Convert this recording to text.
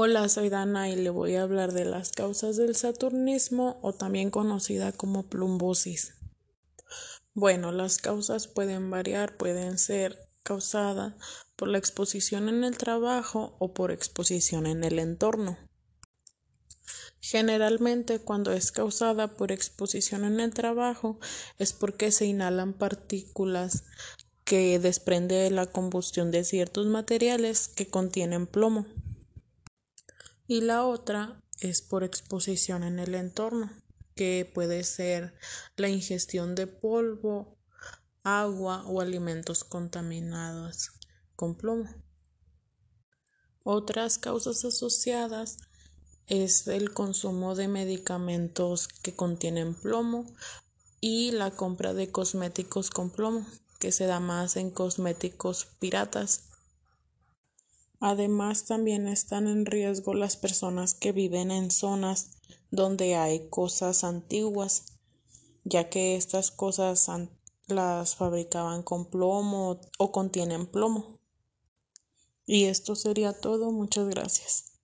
Hola, soy Dana y le voy a hablar de las causas del saturnismo o también conocida como plumbosis. Bueno, las causas pueden variar, pueden ser causadas por la exposición en el trabajo o por exposición en el entorno. Generalmente cuando es causada por exposición en el trabajo es porque se inhalan partículas que desprende la combustión de ciertos materiales que contienen plomo y la otra es por exposición en el entorno, que puede ser la ingestión de polvo, agua o alimentos contaminados con plomo. Otras causas asociadas es el consumo de medicamentos que contienen plomo y la compra de cosméticos con plomo, que se da más en cosméticos piratas Además, también están en riesgo las personas que viven en zonas donde hay cosas antiguas, ya que estas cosas las fabricaban con plomo o contienen plomo. Y esto sería todo. Muchas gracias.